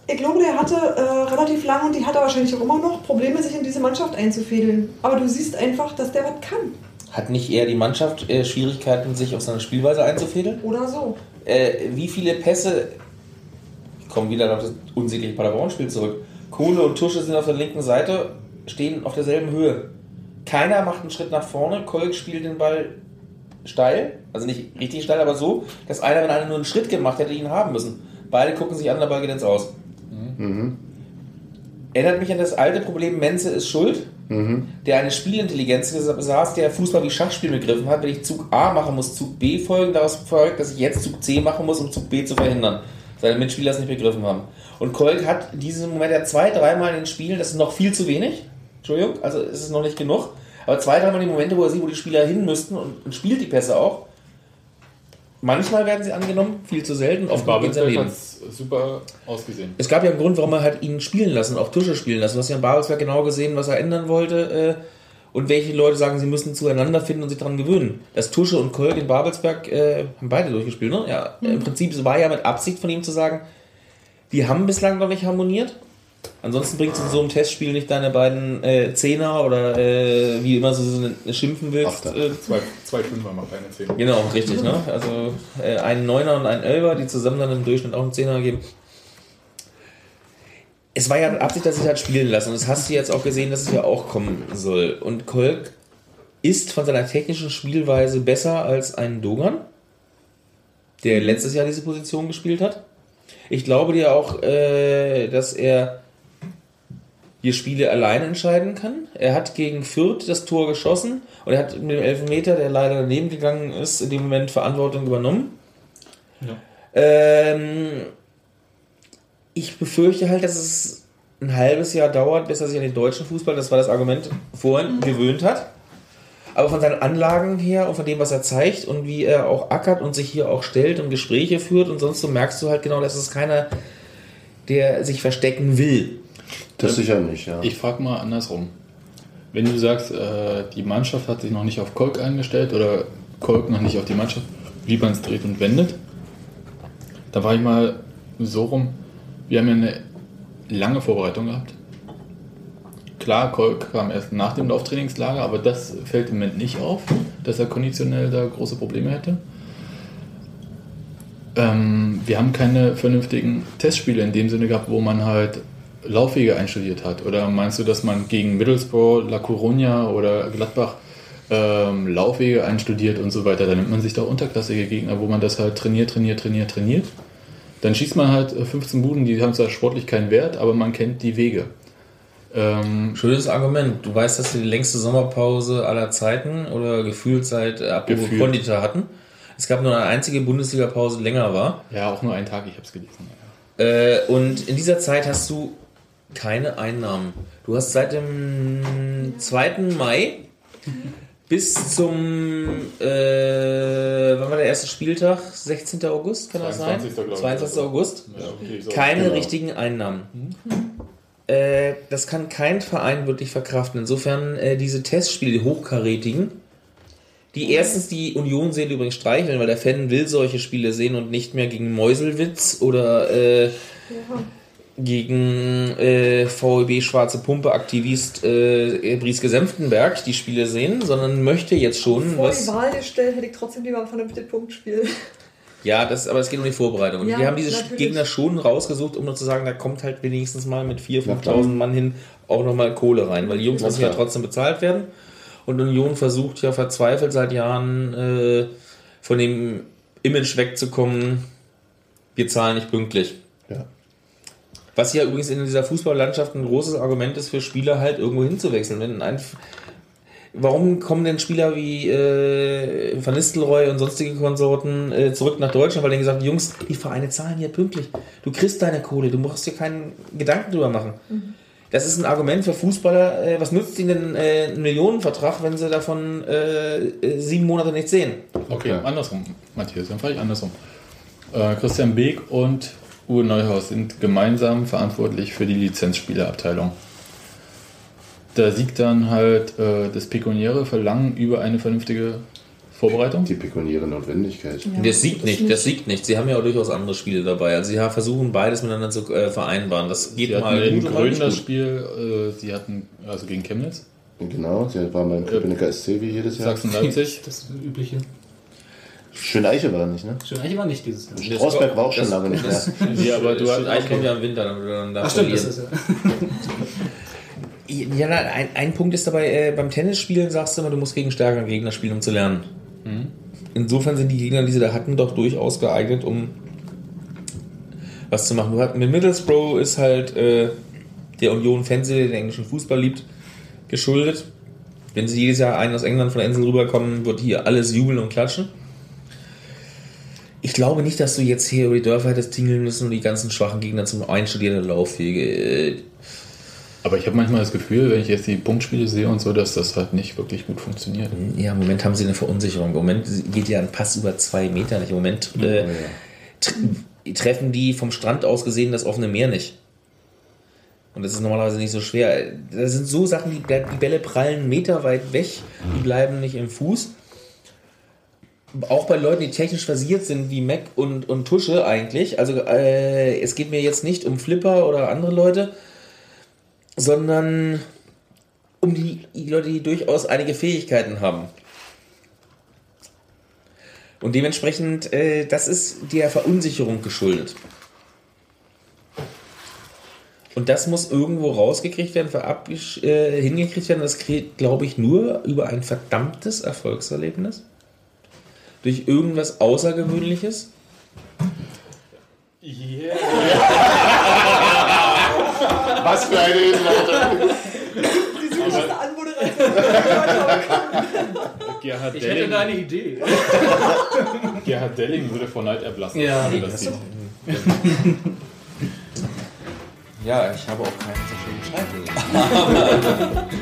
Ich glaube, der hatte äh, relativ lange und die hat er wahrscheinlich auch immer noch Probleme, sich in diese Mannschaft einzufädeln. Aber du siehst einfach, dass der was kann. Hat nicht eher die Mannschaft äh, Schwierigkeiten, sich auf seine Spielweise einzufädeln? Oder so. Äh, wie viele Pässe, ich komme wieder auf das unsägliche Paderborn-Spiel zurück, Kohle und Tusche sind auf der linken Seite, stehen auf derselben Höhe. Keiner macht einen Schritt nach vorne, Kolk spielt den Ball steil, also nicht richtig steil, aber so, dass einer, wenn einer nur einen Schritt gemacht hätte, ihn haben müssen. Beide gucken sich an, der Ball geht ins Aus. Erinnert mich an das alte Problem, Menze ist schuld, der eine Spielintelligenz besaß, der Fußball wie Schachspiel begriffen hat. Wenn ich Zug A machen muss, Zug B folgen, daraus folgt, dass ich jetzt Zug C machen muss, um Zug B zu verhindern. Seine Mitspieler es nicht begriffen haben. Und Kolk hat diesen Moment ja zwei, dreimal in den Spielen, das ist noch viel zu wenig. Entschuldigung, also es ist noch nicht genug. Aber zwei, dreimal die Momente, wo er sieht, wo die Spieler hin müssten und, und spielt die Pässe auch. Manchmal werden sie angenommen, viel zu selten, oft gehen sie Babelsberg daneben. hat es super ausgesehen. Es gab ja einen Grund, warum er halt ihn spielen lassen, auch Tusche spielen lassen. Du hast ja in Babelsberg genau gesehen, was er ändern wollte äh, und welche Leute sagen, sie müssen zueinander finden und sich daran gewöhnen. Das Tusche und Kolk in Babelsberg äh, haben beide durchgespielt, ne? Ja, im Prinzip es war ja mit Absicht von ihm zu sagen, wir haben bislang noch nicht harmoniert. Ansonsten bringst du in so einem Testspiel nicht deine beiden äh, Zehner oder äh, wie immer du sie schimpfen willst. Äh, Zwei, zwei Fünfer macht keine Zehn. genau, richtig, ne? Also äh, einen Neuner und einen Elfer, die zusammen dann im Durchschnitt auch einen Zehner geben. Es war ja Absicht, dass ich halt spielen lasse und das hast du jetzt auch gesehen, dass es ja auch kommen soll. Und Kolk ist von seiner technischen Spielweise besser als ein Dogan, der letztes Jahr diese Position gespielt hat. Ich glaube dir auch, äh, dass er hier Spiele alleine entscheiden kann. Er hat gegen Fürth das Tor geschossen und er hat mit dem Elfmeter, der leider daneben gegangen ist, in dem Moment Verantwortung übernommen. Ja. Ähm, ich befürchte halt, dass es ein halbes Jahr dauert, bis er sich an den deutschen Fußball, das war das Argument vorhin, gewöhnt hat. Aber von seinen Anlagen her und von dem, was er zeigt und wie er auch ackert und sich hier auch stellt und Gespräche führt und sonst so merkst du halt genau, dass es keiner, der sich verstecken will. Das sicher nicht, ja. Ich frage mal andersrum. Wenn du sagst, äh, die Mannschaft hat sich noch nicht auf Kolk eingestellt oder Kolk noch nicht auf die Mannschaft, wie man es dreht und wendet, da war ich mal so rum, wir haben ja eine lange Vorbereitung gehabt. Klar, Kolk kam erst nach dem Lauftrainingslager, aber das fällt im Moment nicht auf, dass er konditionell da große Probleme hätte. Ähm, wir haben keine vernünftigen Testspiele in dem Sinne gehabt, wo man halt Laufwege einstudiert hat. Oder meinst du, dass man gegen Middlesbrough, La Coruña oder Gladbach ähm, Laufwege einstudiert und so weiter? Da nimmt man sich da unterklassige Gegner, wo man das halt trainiert, trainiert, trainiert, trainiert. Dann schießt man halt äh, 15 Buden, die haben zwar sportlich keinen Wert, aber man kennt die Wege. Ähm, Schönes Argument. Du weißt, dass wir die längste Sommerpause aller Zeiten oder gefühlt seit äh, Apropos Gefühlt. Kondita hatten. Es gab nur eine einzige Bundesliga-Pause, die länger war. ja, auch nur einen Tag, ich habe es gelesen. Äh, und in dieser Zeit hast du keine Einnahmen. Du hast seit dem 2. Mai bis zum, äh, wann war der erste Spieltag? 16. August, kann das sein? 22. glaube ich. 22. August. Ja, okay, so. Keine Genau. richtigen Einnahmen. Äh, das kann kein Verein wirklich verkraften. Insofern äh, diese Testspiele, die hochkarätigen, die erstens die Union-Seele übrigens streicheln, weil der Fan will solche Spiele sehen und nicht mehr gegen Meuselwitz oder äh, gegen äh, VEB Schwarze Pumpe Aktivist äh, Brieske Senftenberg die Spiele sehen, sondern möchte jetzt schon Vor was. die Wahl gestellt hätte ich trotzdem lieber ein vernünftiges Punktspiel. Ja, das, aber es geht um die Vorbereitung. Und Ja, wir haben diese natürlich. Gegner schon rausgesucht, um nur zu sagen, da kommt halt wenigstens mal mit 4.000, Na klar. 5.000 Mann hin auch nochmal Kohle rein, weil die Jungs müssen ja trotzdem bezahlt werden. Und Union versucht ja verzweifelt seit Jahren äh, von dem Image wegzukommen, wir zahlen nicht pünktlich. Was ja übrigens in dieser Fußballlandschaft ein großes Argument ist für Spieler halt irgendwo hinzuwechseln. Wenn ein, warum kommen denn Spieler wie äh, Van Nistelrooy und sonstige Konsorten äh, zurück nach Deutschland? Weil denen gesagt Jungs, die Vereine zahlen hier pünktlich. Du kriegst deine Kohle, du musst dir keinen Gedanken drüber machen. Das ist ein Argument für Fußballer. Äh, was nützt ihnen denn äh, ein Millionenvertrag, wenn sie davon äh, äh, sieben Monate nichts sehen? Okay, Ja. andersrum, Matthias, dann frage ich andersrum. Äh, Christian Beek und Uwe Neuhaus sind gemeinsam verantwortlich für die Lizenzspielerabteilung. Da siegt dann halt äh, das pekuniäre Verlangen über eine vernünftige Vorbereitung. Die pekuniäre Notwendigkeit. Das siegt nicht, das siegt nicht. Sie haben ja auch durchaus andere Spiele dabei. Also sie versuchen beides miteinander zu äh, vereinbaren. Das geht Sie hatten mal in gut Grün das. Spiel, äh, sie hatten, also gegen Chemnitz, Genau, sie war beim Köpenicker SC wie jedes Jahr. Sachsen-Leipzig. Das übliche. Schön Eiche war nicht, ne? Schön, eigentlich war nicht dieses Jahr. Strausberg war auch schon lange nicht mehr. Ja, aber du hast- eigentlich okay. kommt ja im Winter, dann, dann da Ach stimmt, das ist ja. Ja, na, ein, ein Punkt ist dabei, äh, beim Tennisspielen sagst du immer, du musst gegen stärkere Gegner spielen, um zu lernen. Insofern sind die Gegner, die sie da hatten, doch durchaus geeignet, um was zu machen. Du hast, mit Middlesbrough ist halt äh, der Union-Fanseele, der den englischen Fußball liebt, geschuldet. Wenn sie jedes Jahr einen aus England von der Insel rüberkommen, wird hier alles jubeln und klatschen. Ich glaube nicht, dass du jetzt hier über die Dörfer hättest tingeln müssen und die ganzen schwachen Gegner zum Einstudieren der Laufwege. Äh, Aber ich habe manchmal das Gefühl, wenn ich jetzt die Punktspiele sehe und so, dass das halt nicht wirklich gut funktioniert. Ja, im Moment haben sie eine Verunsicherung. Im Moment geht ja ein Pass über zwei Meter nicht. Im Moment äh, tr- treffen die vom Strand aus gesehen das offene Meer nicht. Und das ist normalerweise nicht so schwer. Das sind so Sachen, die, die Bälle prallen meterweit weg, die bleiben nicht im Fuß. Auch bei Leuten, die technisch versiert sind, wie Mac und, und Tusche eigentlich. Also äh, es geht mir jetzt nicht um Flipper oder andere Leute. sondern um die, die Leute, die durchaus einige Fähigkeiten haben. Und dementsprechend, äh, das ist der Verunsicherung geschuldet. Und das muss irgendwo rausgekriegt werden, äh, hingekriegt werden. Das geht, glaube ich, nur über ein verdammtes Erfolgserlebnis. Durch irgendwas Außergewöhnliches. *laughs* Was für eine Hinleitung. Die süßeste Anmoderation. ich. Gerhard Ich hätte Delling, da eine Idee. *laughs* Gerhard Delling würde vor Neid erblassen. Ja, wenn das das sieht. Ja, ich habe auch keinen so schönen Scheitel. *laughs*